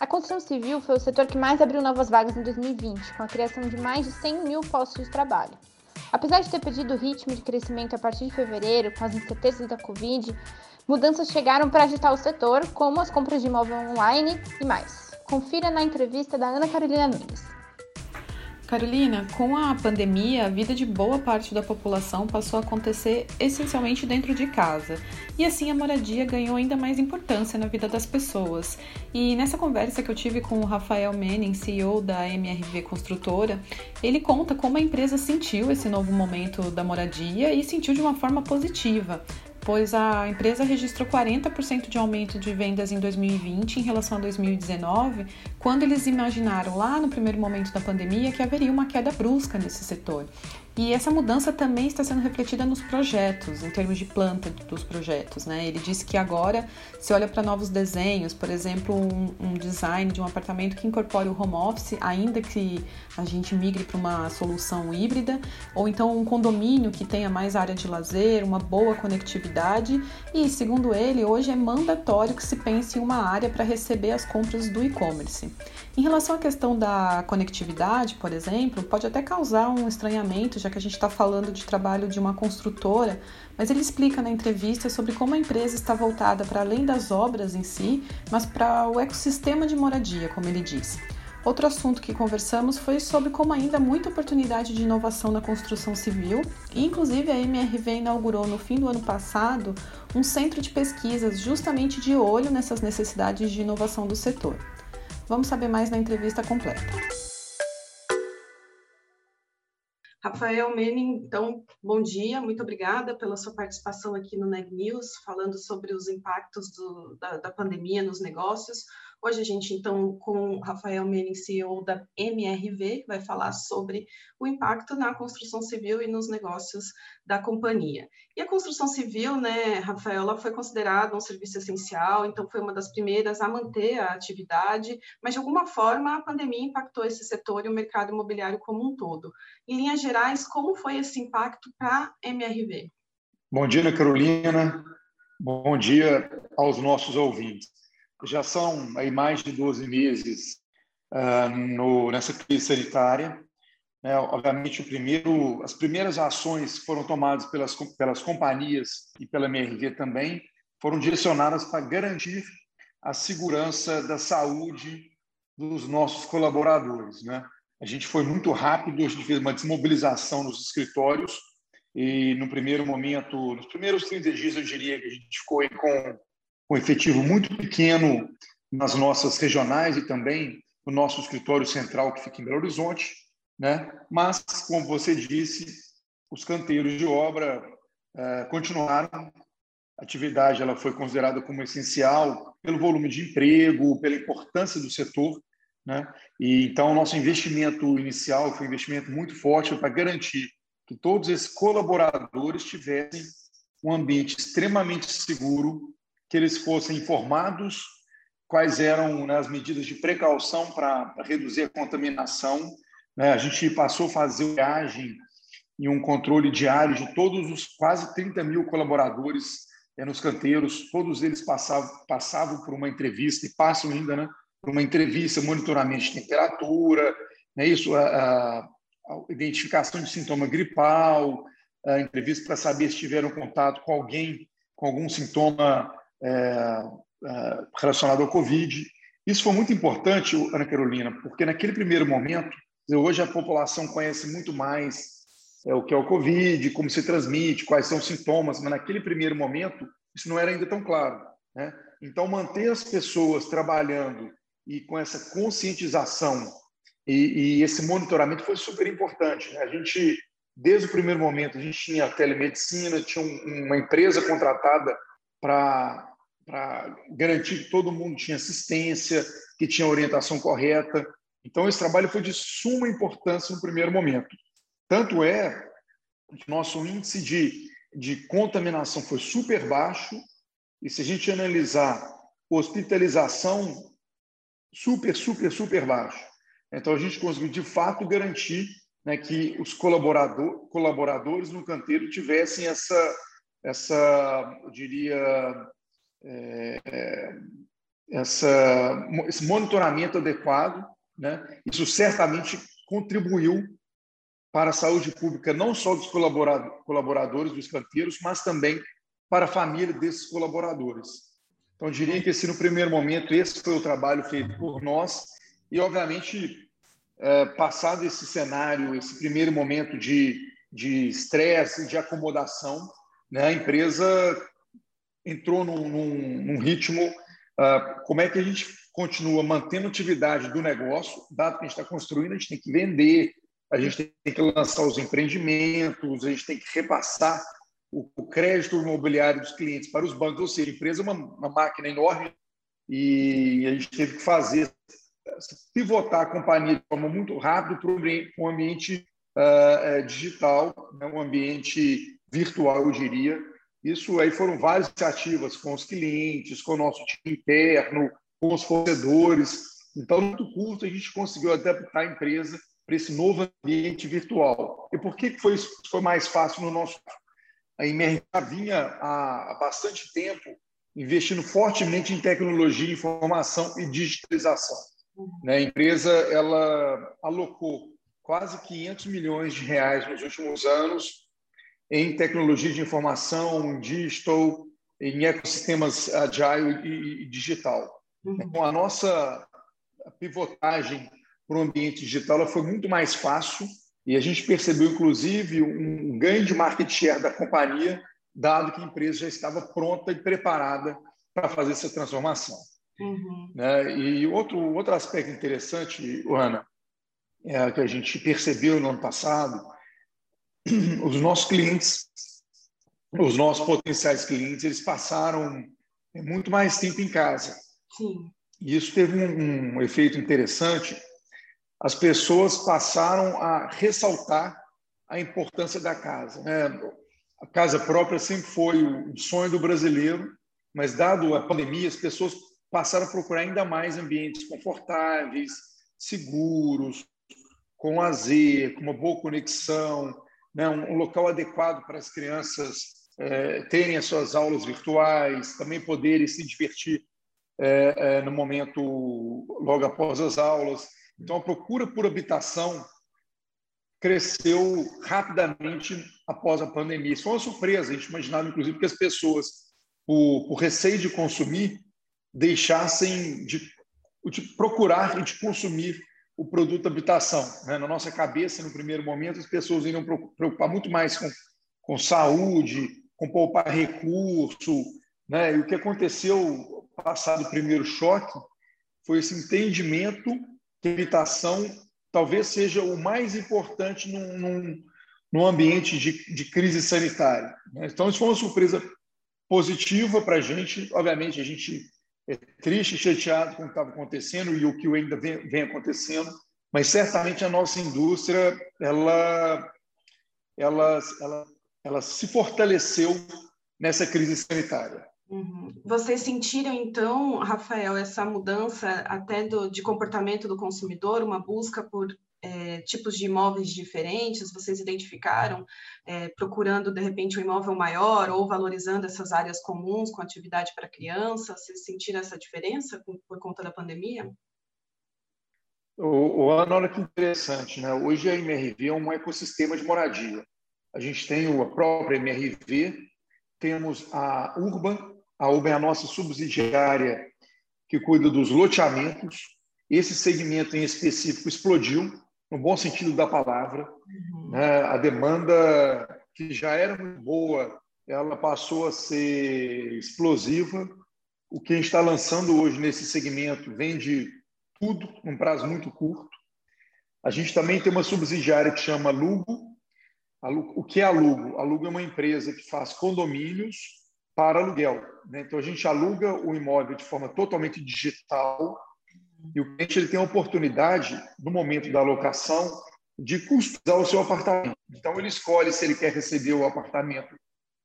A construção civil foi o setor que mais abriu novas vagas em 2020, com a criação de mais de 100 mil postos de trabalho. Apesar de ter perdido o ritmo de crescimento a partir de fevereiro, com as incertezas da Covid, mudanças chegaram para agitar o setor, como as compras de imóvel online e mais. Confira na entrevista da Ana Carolina Nunes. Carolina, com a pandemia, a vida de boa parte da população passou a acontecer essencialmente dentro de casa. E assim a moradia ganhou ainda mais importância na vida das pessoas. E nessa conversa que eu tive com o Rafael Menning, CEO da MRV Construtora, ele conta como a empresa sentiu esse novo momento da moradia e sentiu de uma forma positiva, pois a empresa registrou 40% de aumento de vendas em 2020 em relação a 2019, quando eles imaginaram lá no primeiro momento da pandemia que haveria uma queda brusca nesse setor. E essa mudança também está sendo refletida nos projetos, em termos de planta dos projetos. Né? Ele disse que agora se olha para novos desenhos, por exemplo, um, um, design de um apartamento que incorpore o home office, ainda que a gente migre para uma solução híbrida, ou então um condomínio que tenha mais área de lazer, uma boa conectividade. E, segundo ele, hoje é mandatório que se pense em uma área para receber as compras do e-commerce. Em relação à questão da conectividade, por exemplo, pode até causar um estranhamento, já que a gente está falando de trabalho de uma construtora, mas ele explica na entrevista sobre como a empresa está voltada para além das obras em si, mas para o ecossistema de moradia, como ele diz. Outro assunto que conversamos foi sobre como ainda há muita oportunidade de inovação na construção civil, e inclusive a MRV inaugurou no fim do ano passado um centro de pesquisas justamente de olho nessas necessidades de inovação do setor. Vamos saber mais na entrevista completa. Rafael Menin, então, bom dia, muito obrigada pela sua participação aqui no Neg News, falando sobre os impactos do, da, da pandemia nos negócios. Hoje a gente, então, com Rafael Menin, CEO da MRV, vai falar sobre o impacto na construção civil e nos negócios da companhia. E a construção civil, né, Rafael, ela foi considerada um serviço essencial, então foi uma das primeiras a manter a atividade, mas de alguma forma a pandemia impactou esse setor e o mercado imobiliário como um todo. Em linhas gerais, como foi esse impacto para a MRV? Bom dia, Carolina. Bom dia aos nossos ouvintes já são aí mais de 12 meses uh, no, nessa crise sanitária. Né? Obviamente, primeiro, as primeiras ações que foram tomadas pelas, pelas companhias e pela MRV também foram direcionadas para garantir a segurança da saúde dos nossos colaboradores. Né? A gente foi muito rápido, a gente fez uma desmobilização nos escritórios e no primeiro momento, nos primeiros 30 dias, eu diria que a gente ficou com um efetivo muito pequeno nas nossas regionais e também no nosso escritório central que fica em Belo Horizonte, né? Mas, como você disse, os canteiros de obra uh, continuaram. A atividade ela foi considerada como essencial pelo volume de emprego, pela importância do setor, né? E então nosso investimento inicial foi um investimento muito forte para garantir que todos esses colaboradores tivessem um ambiente extremamente seguro que eles fossem informados quais eram né, as medidas de precaução para reduzir a contaminação. Né? A gente passou a fazer viagem e um controle diário de todos os quase 30 mil colaboradores é, nos canteiros. Todos eles passavam, passavam por uma entrevista e passam ainda né, por uma entrevista, monitoramento de temperatura, né, isso, a, a, identificação de sintoma gripal, a entrevista para saber se tiveram contato com alguém com algum sintoma é, é, relacionado ao Covid. Isso foi muito importante, Ana Carolina, porque naquele primeiro momento, hoje a população conhece muito mais é, o que é o Covid, como se transmite, quais são os sintomas, mas naquele primeiro momento isso não era ainda tão claro. Né? Então, manter as pessoas trabalhando e com essa conscientização e, e esse monitoramento foi super importante. Né? A gente, desde o primeiro momento, a gente tinha telemedicina, tinha um, uma empresa contratada para para garantir que todo mundo tinha assistência, que tinha orientação correta. Então, esse trabalho foi de suma importância no primeiro momento. Tanto é que nosso índice de, de contaminação foi super baixo, e se a gente analisar hospitalização, super, super, super baixo. Então, a gente conseguiu, de fato, garantir né, que os colaborador, colaboradores no canteiro tivessem essa, essa eu diria, é, essa, esse monitoramento adequado. Né? Isso certamente contribuiu para a saúde pública, não só dos colaboradores dos canteiros, mas também para a família desses colaboradores. Então, eu diria que, assim, no primeiro momento, esse foi o trabalho feito por nós e, obviamente, é, passado esse cenário, esse primeiro momento de estresse, de, de acomodação, né, a empresa entrou num, num, num ritmo. Uh, como é que a gente continua mantendo atividade do negócio, dado que a gente está construindo, a gente tem que vender, a gente tem que lançar os empreendimentos, a gente tem que repassar o, o crédito imobiliário dos clientes para os bancos, ou seja, a empresa é uma, uma máquina enorme e a gente teve que fazer pivotar a companhia de forma muito rápida para um ambiente uh, digital, né, um ambiente virtual, eu diria. Isso aí foram várias iniciativas com os clientes, com o nosso time interno, com os fornecedores. Então, muito curto, a gente conseguiu adaptar a empresa para esse novo ambiente virtual. E por que foi, foi mais fácil no nosso A MR vinha há bastante tempo investindo fortemente em tecnologia, informação e digitalização. Né? A empresa ela alocou quase 500 milhões de reais nos últimos anos em tecnologia de informação, digital, em ecossistemas agile e, digital. Uhum. Então, a nossa pivotagem para o ambiente digital foi muito mais fácil e a gente percebeu, inclusive, um ganho de market share da companhia, dado que a empresa já estava pronta e preparada para fazer essa transformação. Uhum. Né? E outro, outro aspecto interessante, Ana, é que a gente percebeu no ano passado, os nossos clientes, os nossos potenciais clientes, eles passaram muito mais tempo em casa. Sim. E isso teve um, um efeito interessante. As pessoas passaram a ressaltar a importância da casa. Né? A casa própria sempre foi o sonho do brasileiro, mas dado a pandemia, as pessoas passaram a procurar ainda mais ambientes confortáveis, seguros, com lazer, com uma boa conexão, né, um, local adequado para as crianças é, terem as suas aulas virtuais, também poderem se divertir é, é, no momento logo após as aulas. Então, a procura por habitação cresceu rapidamente após a pandemia. Isso foi uma surpresa. A gente imaginava, inclusive, que as pessoas, por, por receio de consumir, deixassem de, de procurar e de consumir o produto habitação. Né? Na nossa cabeça, no primeiro momento, as pessoas iriam preocupar muito mais com, com saúde, com poupar recurso. Né? E o que aconteceu, passado o primeiro choque, foi esse entendimento que habitação talvez seja o mais importante num, num, num ambiente de, de, crise sanitária. Né? Então, isso foi uma surpresa positiva para a gente. Obviamente, a gente é triste chateado com o que estava acontecendo e o que ainda vem, vem acontecendo, mas certamente a nossa indústria ela, ela, ela, ela se fortaleceu nessa crise sanitária. Uhum. Vocês sentiram, então, Rafael, essa mudança até do, de comportamento do consumidor, uma busca por é, tipos de imóveis diferentes, vocês identificaram, é, procurando de repente um imóvel maior ou valorizando essas áreas comuns com atividade para criança? Vocês sentiram essa diferença por conta da pandemia? O, o Ana, olha que interessante, né? Hoje a MRV é um ecossistema de moradia. A gente tem a própria MRV, temos a Urban, a Urban é a nossa subsidiária que cuida dos loteamentos. Esse segmento em específico explodiu no bom sentido da palavra. Uhum. Né? A demanda, que já era muito boa, ela passou a ser explosiva. O que a gente está lançando hoje nesse segmento vende tudo num prazo muito curto. A gente também tem uma subsidiária que chama Lugo. O que é a Lugo? A Lugo é uma empresa que faz condomínios para aluguel. Né? Então, a gente aluga o imóvel de forma totalmente digital e o cliente ele tem a oportunidade, no momento da alocação, de customizar o seu apartamento. Então, ele escolhe se ele quer receber o apartamento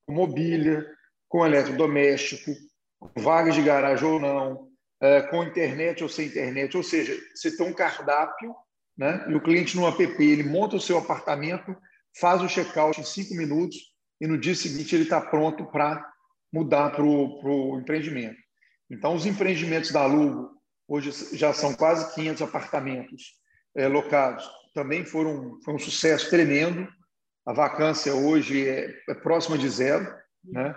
com mobília, com eletrodoméstico, com vagas de garagem ou não, é, com internet ou sem internet. Ou seja, você tem um cardápio né? e o cliente no app ele monta o seu apartamento, faz o check-out em cinco minutos e no dia seguinte ele está pronto para mudar para o empreendimento. Então, os empreendimentos da Lugo hoje já são quase 500 apartamentos é, locados. Também foram foi um sucesso tremendo. A vacância hoje é, é próxima de zero, né?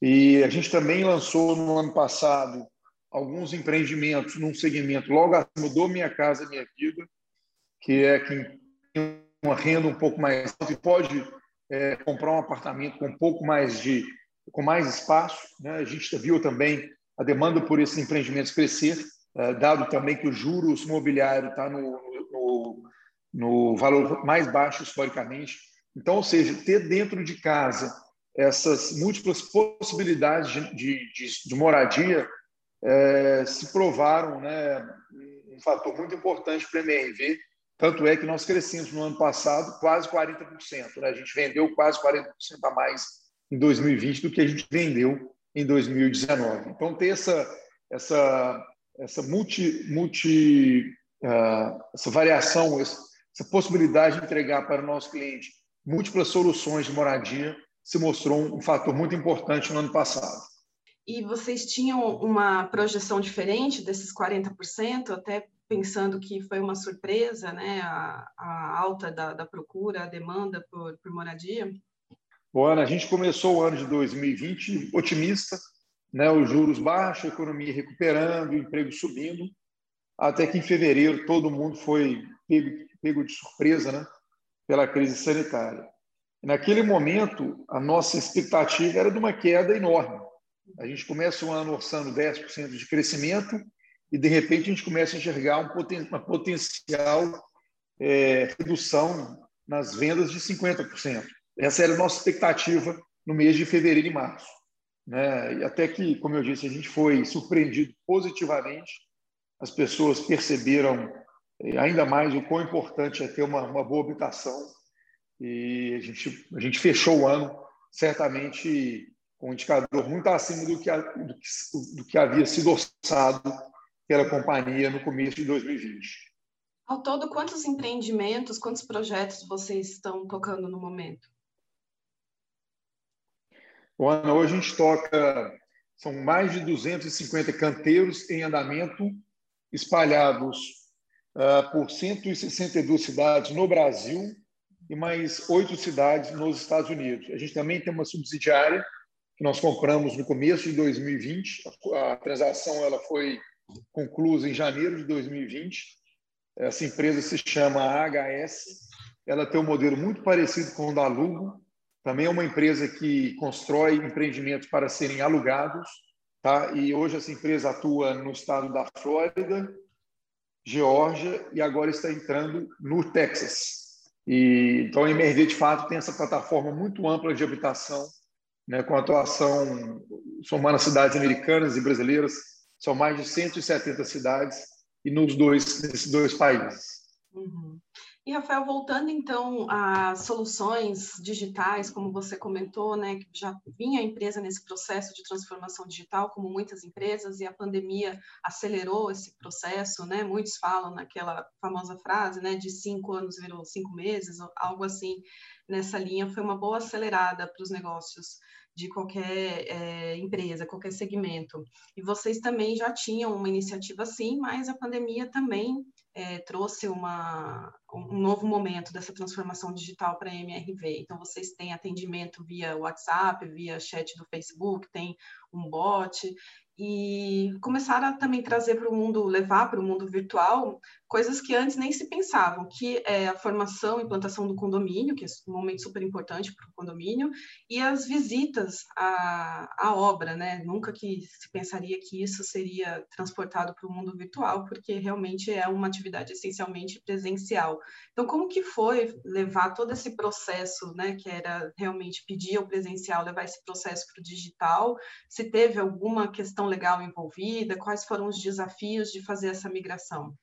E a gente também lançou no ano passado alguns empreendimentos num segmento logo acima do Minha Casa Minha Vida, que é quem tem uma renda um pouco mais alta e pode é, comprar um apartamento com um pouco mais de com mais espaço. Né? A gente viu também a demanda por esses empreendimentos crescer, dado também que o juros imobiliário está no, no, no valor mais baixo historicamente. Então, ou seja, ter dentro de casa essas múltiplas possibilidades de, de, de moradia é, se provaram né, um fator muito importante para a MRV. Tanto é que nós crescemos no ano passado quase 40%. Né? A gente vendeu quase 40% a mais em 2020 do que a gente vendeu em 2019. Então, ter essa, essa, essa, multi, multi, uh, essa variação, essa possibilidade de entregar para o nosso cliente múltiplas soluções de moradia se mostrou um fator muito importante no ano passado. E vocês tinham uma projeção diferente desses 40%, até pensando que foi uma surpresa, né, a, a alta da, da, procura, a demanda por, por moradia? Bom, Ana, a gente começou o ano de 2020 otimista, né, os juros baixos, a economia recuperando, o emprego subindo, até que em fevereiro todo mundo foi pego, pego de surpresa né, pela crise sanitária. Naquele momento, a nossa expectativa era de uma queda enorme. A gente começa o ano orçando 10% de crescimento e, de repente, a gente começa a enxergar um uma potencial é, redução nas vendas de 50%. Essa era a nossa expectativa no mês de fevereiro e março. Né? E até que, como eu disse, a gente foi surpreendido positivamente. As pessoas perceberam é, ainda mais o quão importante é ter uma, uma boa habitação e a gente, a gente fechou o ano certamente com um indicador muito acima do que, do que, do que havia sido orçado pela companhia no começo de 2020. Ao todo, quantos empreendimentos, quantos projetos vocês estão tocando no momento? Ana, hoje a gente toca, são mais de 250 canteiros em andamento, espalhados uh, por 162 cidades no Brasil e mais oito cidades nos Estados Unidos. A gente também tem uma subsidiária que nós compramos no começo de 2020. A transação ela foi concluída em janeiro de 2020. Essa empresa se chama AHS. Ela tem um modelo muito parecido com o da Lugo. Também é uma empresa que constrói empreendimentos para serem alugados. Tá? E hoje essa empresa atua no estado da Flórida, Geórgia e agora está entrando no Texas. E, então, a MRV, de fato, tem essa plataforma muito ampla de habitação, né, com atuação somando as cidades americanas e brasileiras, são mais de 170 cidades e nos dois, nesses dois países. Uhum. E, Rafael, voltando então a soluções digitais, como você comentou, né, que já vinha a empresa nesse processo de transformação digital, como muitas empresas, e a pandemia acelerou esse processo, né? Muitos falam naquela famosa frase, né, de cinco anos virou cinco meses, algo assim nessa linha. Foi uma boa acelerada para os negócios de qualquer é, empresa, qualquer segmento. E vocês também já tinham uma iniciativa assim, mas a pandemia também é, trouxe uma, um novo momento dessa transformação digital para a MRV. Então, vocês têm atendimento via WhatsApp, via chat do Facebook, tem um bot. E começaram a também trazer para o mundo, levar para o mundo virtual coisas que antes nem se pensavam, que é a formação e implantação do condomínio, que é um momento super importante para o condomínio, e as visitas à, à obra, né? Nunca que se pensaria que isso seria transportado para o mundo virtual, porque realmente é uma atividade essencialmente presencial. Então, como que foi levar todo esse processo, né, que era realmente pedir ao presencial, levar esse processo para o digital? Se teve alguma questão legal envolvida? Quais foram os desafios de fazer essa migração?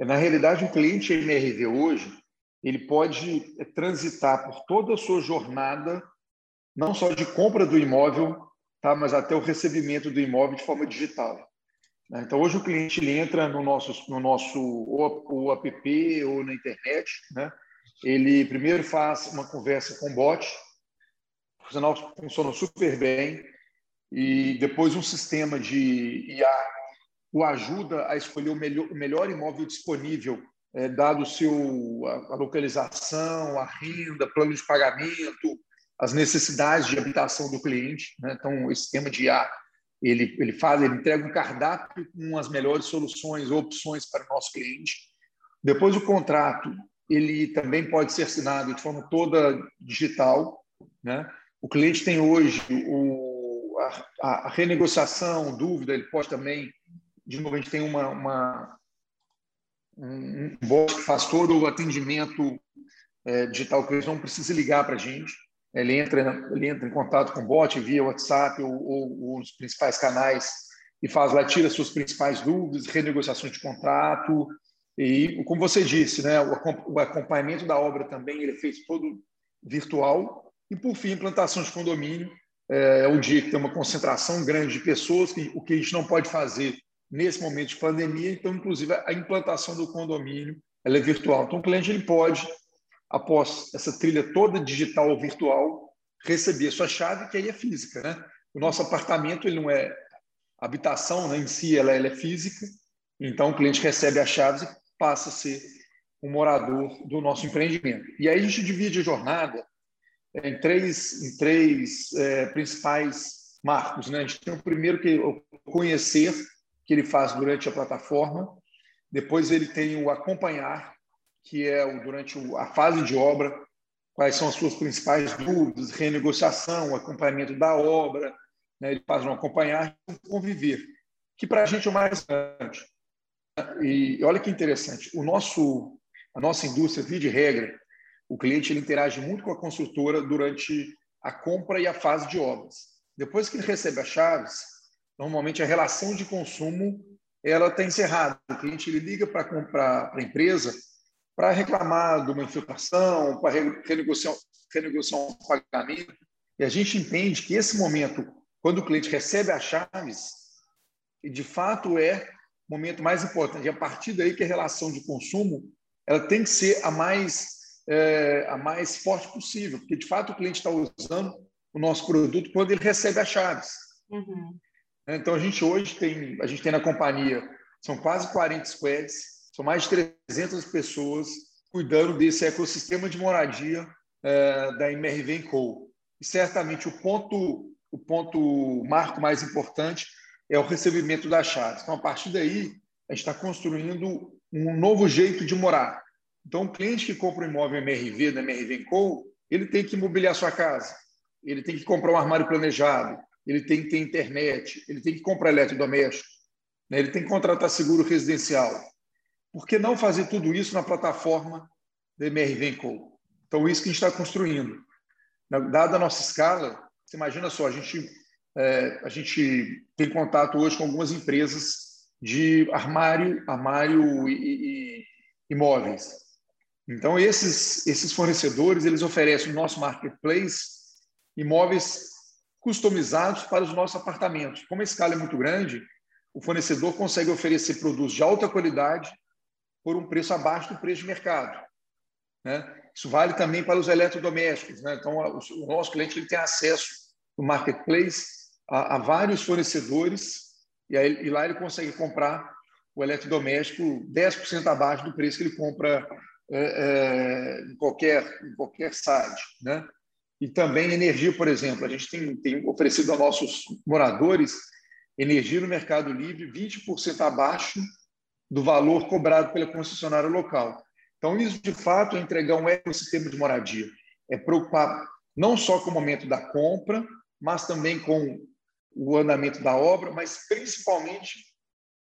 Na realidade, o cliente MRV hoje ele pode é, transitar por toda a sua jornada, não só de compra do imóvel, tá, mas até o recebimento do imóvel de forma digital. Né? Então, hoje o cliente ele entra no nosso, no nosso ou, app ou na internet, né? ele primeiro faz uma conversa com o bot, o sinal funciona super bem, e depois um sistema de IA o ajuda a escolher o melhor, o melhor imóvel disponível, é, dado seu, a, a, localização, a renda, plano de pagamento, as necessidades de habitação do cliente. Né? Então, esse sistema de IA, ele, ele faz, ele entrega um cardápio com as melhores soluções ou opções para o nosso cliente. Depois, o contrato, ele também pode ser assinado de forma toda digital. Né? O cliente tem hoje o, a, a renegociação, dúvida, ele pode também de novo, a gente tem uma, uma um bot que faz todo o atendimento é, digital que eles não precisa ligar para a gente. Ele entra, ele entra em contato com o bot via WhatsApp ou, ou, os principais canais e faz lá, tira suas principais dúvidas, renegociações de contrato. E, como você disse, né, o acompanhamento da obra também ele é feito todo virtual. E, por fim, implantação de condomínio. É, é um dia que tem uma concentração grande de pessoas, que o que a gente não pode fazer nesse momento de pandemia, então, inclusive, a implantação do condomínio ela é virtual. Então, o cliente ele pode, após essa trilha toda digital ou virtual, receber a sua chave, que aí é física. Né? O nosso apartamento ele não é habitação né, em si, ela, ela é física, então o cliente recebe as chaves e passa a ser um morador do nosso empreendimento. E aí a gente divide a jornada em três, em três é, principais marcos. Né? A gente tem o primeiro que é o conhecer, que ele faz durante a plataforma. Depois ele tem o acompanhar, que é o, durante a fase de obra, quais são as suas principais dúvidas, renegociação, acompanhamento da obra. Né? Ele faz um acompanhar e conviver, que para a gente é o mais importante. E olha que interessante, o nosso, a nossa indústria, via de regra, o cliente ele interage muito com a construtora durante a compra e a fase de obras. Depois que ele recebe as chaves, normalmente a relação de consumo ela está encerrada. O cliente ele liga para a empresa para reclamar de uma infiltração, para renegociar, renegociar um pagamento. E a gente entende que esse momento, quando o cliente recebe as chaves, de fato é o momento mais importante. E a partir daí que a relação de consumo ela tem que ser a mais é, a mais forte possível, porque de fato o cliente está usando o nosso produto quando ele recebe as chaves. Uhum. Né? Então, a gente hoje tem, a gente tem na companhia, são quase 40 squads, são mais de 300 pessoas cuidando desse ecossistema de moradia é, da MRV Co. E certamente o ponto, o ponto marco mais importante é o recebimento das chaves. Então, a partir daí, a gente está construindo um novo jeito de morar. Então, o cliente que compra um imóvel MRV da MRV Co, ele tem que mobiliar sua casa, ele tem que comprar um armário planejado, ele tem que ter internet, ele tem que comprar eletrodoméstico, né? ele tem que contratar seguro residencial. Por que não fazer tudo isso na plataforma da MRV Co? Então, isso que a gente está construindo. Dada a nossa escala, você imagina só, a gente, é, a gente tem contato hoje com algumas empresas de armário, armário e, e imóveis. Então, esses, esses fornecedores, eles oferecem no nosso marketplace imóveis customizados para os nossos apartamentos. Como a escala é muito grande, o fornecedor consegue oferecer produtos de alta qualidade por um preço abaixo do preço de mercado. Né? Isso vale também para os eletrodomésticos. Né? Então, o nosso cliente ele tem acesso no marketplace a, a vários fornecedores e, aí, e, lá ele consegue comprar o eletrodoméstico 10% abaixo do preço que ele compra é, é, em, qualquer, em qualquer site. Né? e também energia, por exemplo. A gente tem, tem oferecido aos nossos moradores energia no Mercado Livre 20% abaixo do valor cobrado pela concessionária local. Então, isso, de fato, é entregar um ecossistema de moradia. É preocupar não só com o momento da compra, mas também com o andamento da obra, mas principalmente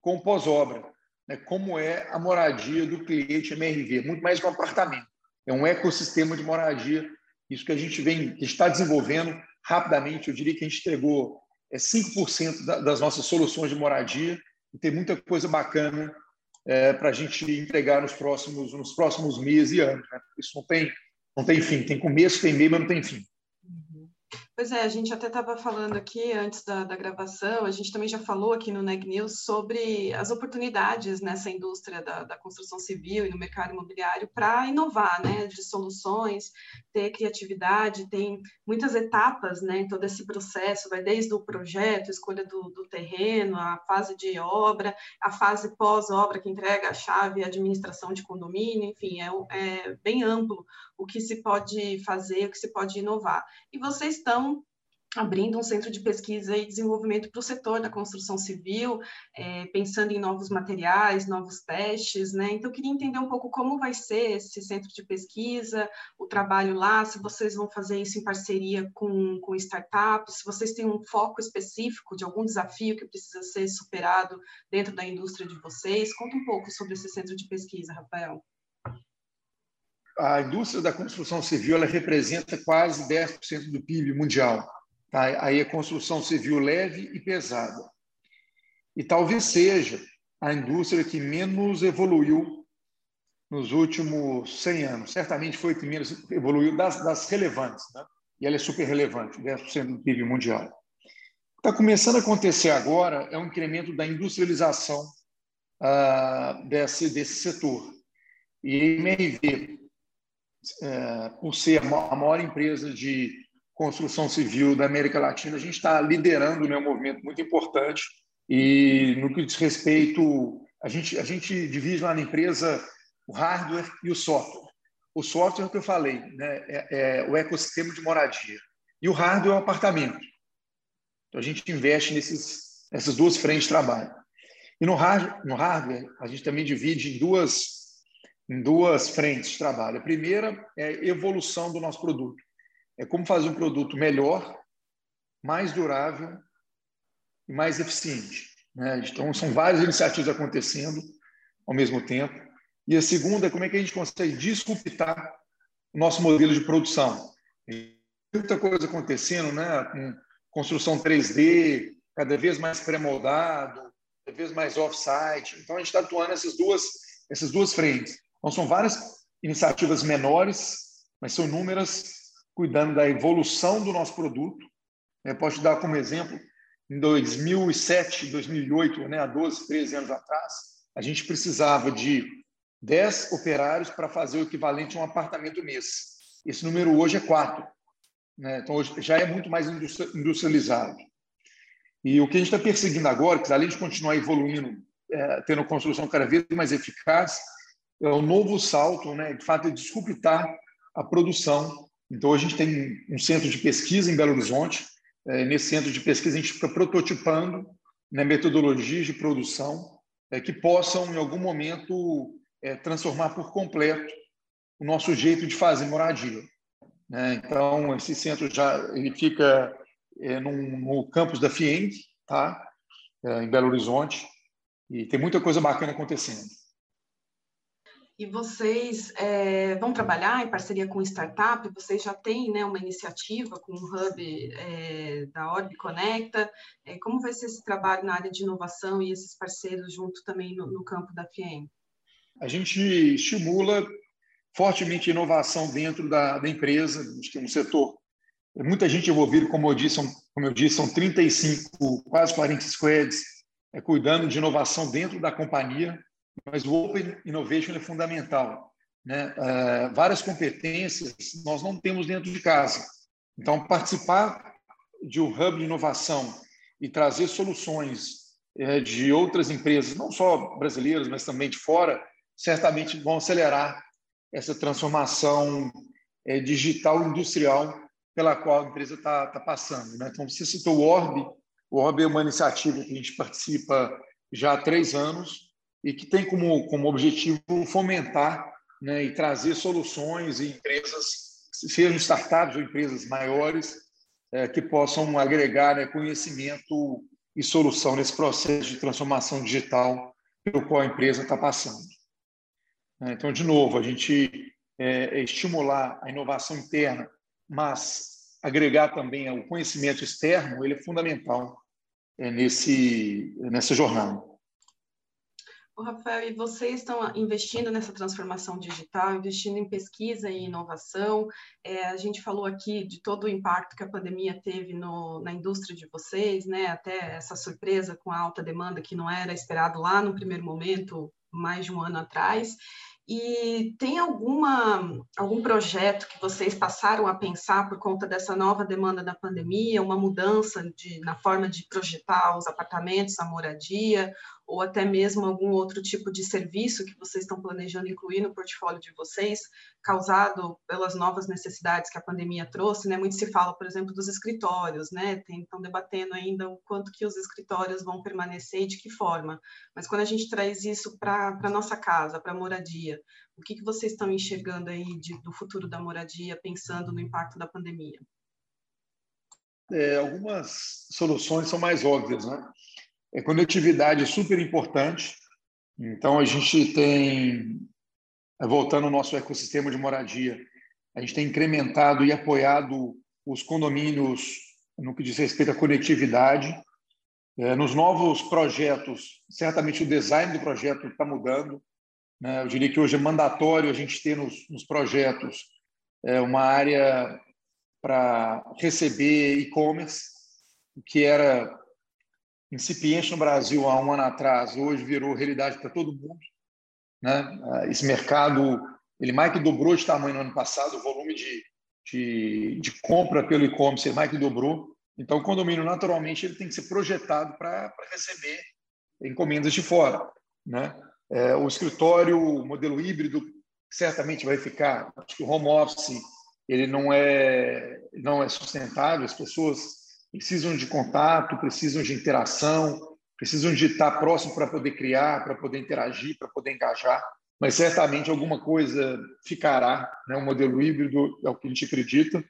com pós-obra, né? como é a moradia do cliente MRV, muito mais que um apartamento. É um ecossistema de moradia, isso que a gente vem, que está desenvolvendo rapidamente, eu diria que a gente entregou é 5% das nossas soluções de moradia e tem muita coisa bacana é, para a gente entregar nos próximos, nos próximos meses e anos. Né? Isso não tem, não tem fim, tem começo, tem meio, mas não tem fim. Pois é, a gente até estava falando aqui antes da, da, gravação, a gente também já falou aqui no Neg News sobre as oportunidades nessa indústria da, da construção civil e no mercado imobiliário para inovar, né, de soluções, ter criatividade, tem muitas etapas, né, em todo esse processo, vai desde o projeto, escolha do, do terreno, a fase de obra, a fase pós-obra que entrega a chave, a administração de condomínio, enfim, é, é bem amplo o que se pode fazer, o que se pode inovar. E vocês estão abrindo um centro de pesquisa e desenvolvimento para o setor da construção civil, é, pensando em novos materiais, novos testes, né? Então, eu queria entender um pouco como vai ser esse centro de pesquisa, o trabalho lá, se vocês vão fazer isso em parceria com, com startups, se vocês têm um foco específico de algum desafio que precisa ser superado dentro da indústria de vocês. Conta um pouco sobre esse centro de pesquisa, Rafael a indústria da construção civil ela representa quase 10% do PIB mundial. Tá? Aí é construção civil leve e pesada. E talvez seja a indústria que menos evoluiu nos últimos 100 anos. Certamente foi a que menos evoluiu das, das relevantes. Né? E ela é super relevante, 10% do PIB mundial. Está começando a acontecer agora é um incremento da industrialização ah, desse, desse setor. E a MRV é, por ser a maior empresa de construção civil da América Latina, a gente está liderando né, um movimento muito importante e no que diz respeito, a gente, a gente divide lá na empresa o hardware e o software. O software é que eu falei, né, é, é o ecossistema de moradia. E o hardware é o apartamento. Então, a gente investe nesses, nessas duas frentes de trabalho. E no, no hardware, a gente também divide em duas em duas frentes de trabalho. A primeira é a evolução do nosso produto. É como fazer um produto melhor, mais durável e mais eficiente. Né? Então, são várias iniciativas acontecendo ao mesmo tempo. E a segunda é como é que a gente consegue disruptar o nosso modelo de produção. Muita coisa acontecendo, né? com construção 3D, cada vez mais pré-moldado, cada vez mais off-site. Então, a gente está atuando nessas duas, essas duas frentes. Então, são várias iniciativas menores, mas são inúmeras, cuidando da evolução do nosso produto. Eu posso te dar como exemplo, em 2007, 2008, né, há 12, 13 anos atrás, a gente precisava de 10 operários para fazer o equivalente a um apartamento mês. Esse número hoje é 4. Né? Então, hoje já é muito mais industrializado. E o que a gente está perseguindo agora, que além de continuar evoluindo, é, tendo construção cada vez mais eficaz, é o novo salto, né, de fato, é disruptar a produção. Então, a gente tem um centro de pesquisa em Belo Horizonte. É, nesse centro de pesquisa, a gente fica prototipando né, metodologias de produção é, que possam, em algum momento, é, transformar por completo o nosso jeito de fazer moradia. Né? Então, esse centro já ele fica no, campus da FIENG, tá? Em Belo Horizonte, e tem muita coisa bacana acontecendo. E vocês é, vão trabalhar em parceria com startup? Vocês já têm né, uma iniciativa com o hub é, da Orb Conecta? É, como vai ser esse trabalho na área de inovação e esses parceiros junto também no, no campo da FIEM? A gente estimula fortemente a inovação dentro da, da empresa. A gente tem um setor, muita gente envolvida, como eu disse, são, como eu disse, são 35, quase 40 squads, é, cuidando de inovação dentro da companhia mas o Open Innovation é fundamental. Né? Uh, várias competências nós não temos dentro de casa. Então, participar de um hub de inovação e trazer soluções uh, de outras empresas, não só brasileiras, mas também de fora, certamente vão acelerar essa transformação uh, digital industrial pela qual a empresa está tá passando. Né? Então, você citou o Orb. O OB é uma iniciativa que a gente participa já há três anos e que tem como, como objetivo fomentar né, e trazer soluções e empresas, sejam startups ou empresas maiores, é, que possam agregar né, conhecimento e solução nesse processo de transformação digital pelo qual a empresa está passando. É, então, de novo, a gente é, é, estimular a inovação interna, mas agregar também o conhecimento externo, ele é fundamental é, nesse, nessa jornada. O Rafael, e vocês estão investindo nessa transformação digital, investindo em pesquisa e inovação. É, a gente falou aqui de todo o impacto que a pandemia teve no, na indústria de vocês, né? Até essa surpresa com a alta demanda que não era esperado lá no primeiro momento, mais de um ano atrás. E tem alguma, algum projeto que vocês passaram a pensar por conta dessa nova demanda da pandemia, uma mudança de, na forma de projetar os apartamentos, a moradia, ou até mesmo algum outro tipo de serviço que vocês estão planejando incluir no portfólio de vocês, causado pelas novas necessidades que a pandemia trouxe, né? Muito se fala, por exemplo, dos escritórios, né? Estão debatendo ainda o quanto que os escritórios vão permanecer e de que forma. Mas quando a gente traz isso para a nossa casa, para a moradia, o que, que vocês estão enxergando aí de, do futuro da moradia, pensando no impacto da pandemia? É, algumas soluções são mais óbvias, né? É conectividade super importante. Então, a gente tem, voltando ao nosso ecossistema de moradia, a gente tem incrementado e apoiado os condomínios no que diz respeito à conectividade. É, nos novos projetos, certamente o design do projeto está mudando. Né? Eu diria que hoje é mandatório a gente ter nos, nos projetos é, uma área para receber e-commerce, que era incipiente no Brasil há um ano atrás, hoje virou realidade para todo mundo. Né? Esse mercado, ele mais que dobrou de tamanho no ano passado, o volume de, de, de compra pelo e-commerce mais que dobrou. Então, o condomínio, naturalmente, ele tem que ser projetado para receber encomendas de fora. Né? É, o escritório, o modelo híbrido, certamente vai ficar. Acho que o home office ele não é, não é sustentável, as pessoas precisam de contato, precisam de interação, precisam de estar próximo para poder criar, para poder interagir, para poder engajar. Mas certamente alguma coisa ficará, né? um modelo híbrido é o que a gente acredita,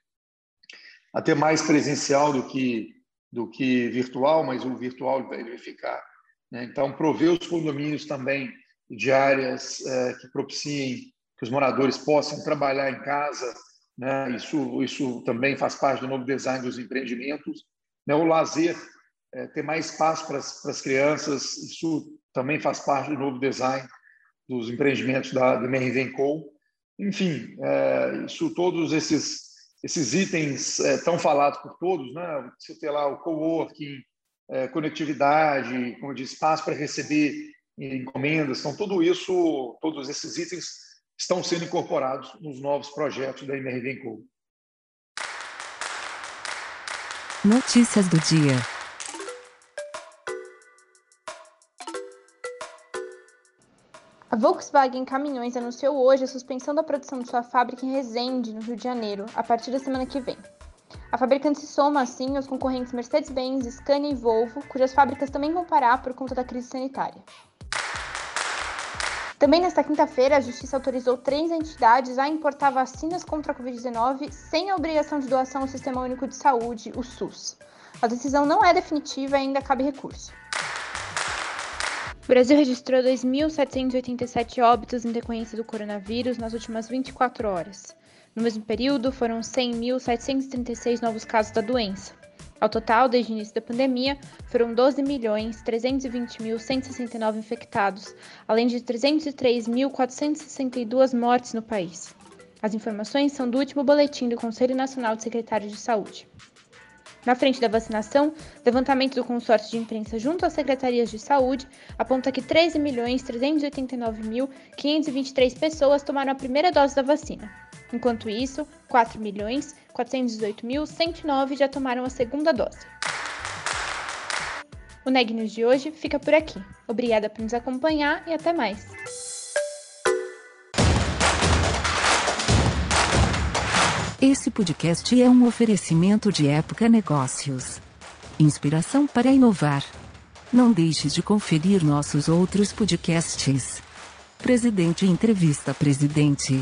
até mais presencial do que do que virtual, mas o virtual vai ficar. Né? Então, prover os condomínios também de áreas é, que propiciem que os moradores possam trabalhar em casa, né? isso, isso também faz parte do novo design dos empreendimentos né, o lazer, é, ter mais espaço para as, crianças, isso também faz parte do novo design dos empreendimentos da, da MRV Co. Enfim, é, isso, todos esses, esses itens é, tão falados por todos, né? Você tem lá o coworking, é, conectividade, como disse, espaço para receber encomendas, então tudo isso, todos esses itens estão sendo incorporados nos novos projetos da MRV Co. Notícias do dia. A Volkswagen Caminhões anunciou hoje a suspensão da produção de sua fábrica em Resende, no Rio de Janeiro, a partir da semana que vem. A fabricante se soma, assim, aos concorrentes Mercedes-Benz, Scania e Volvo, cujas fábricas também vão parar por conta da crise sanitária. Também nesta quinta-feira, a Justiça autorizou três entidades a importar vacinas contra a Covid-19 sem a obrigação de doação ao Sistema Único de Saúde, o SUS. A decisão não é definitiva e ainda cabe recurso. O Brasil registrou 2.787 óbitos em decorrência do coronavírus nas últimas 24 horas. No mesmo período, foram 100.736 novos casos da doença. Ao total, desde o início da pandemia, foram 12.320.169 infectados, além de 303.462 mortes no país. As informações são do último boletim do Conselho Nacional de Secretários de Saúde. Na frente da vacinação, levantamento do consórcio de imprensa junto às secretarias de saúde aponta que 13.389.523 pessoas tomaram a primeira dose da vacina. Enquanto isso, 4.418.109 já tomaram a segunda dose. O Neg News de hoje fica por aqui. Obrigada por nos acompanhar e até mais. Esse podcast é um oferecimento de Época Negócios. inspiração para inovar. Não deixe de conferir nossos outros podcasts. Presidente Entrevista Presidente.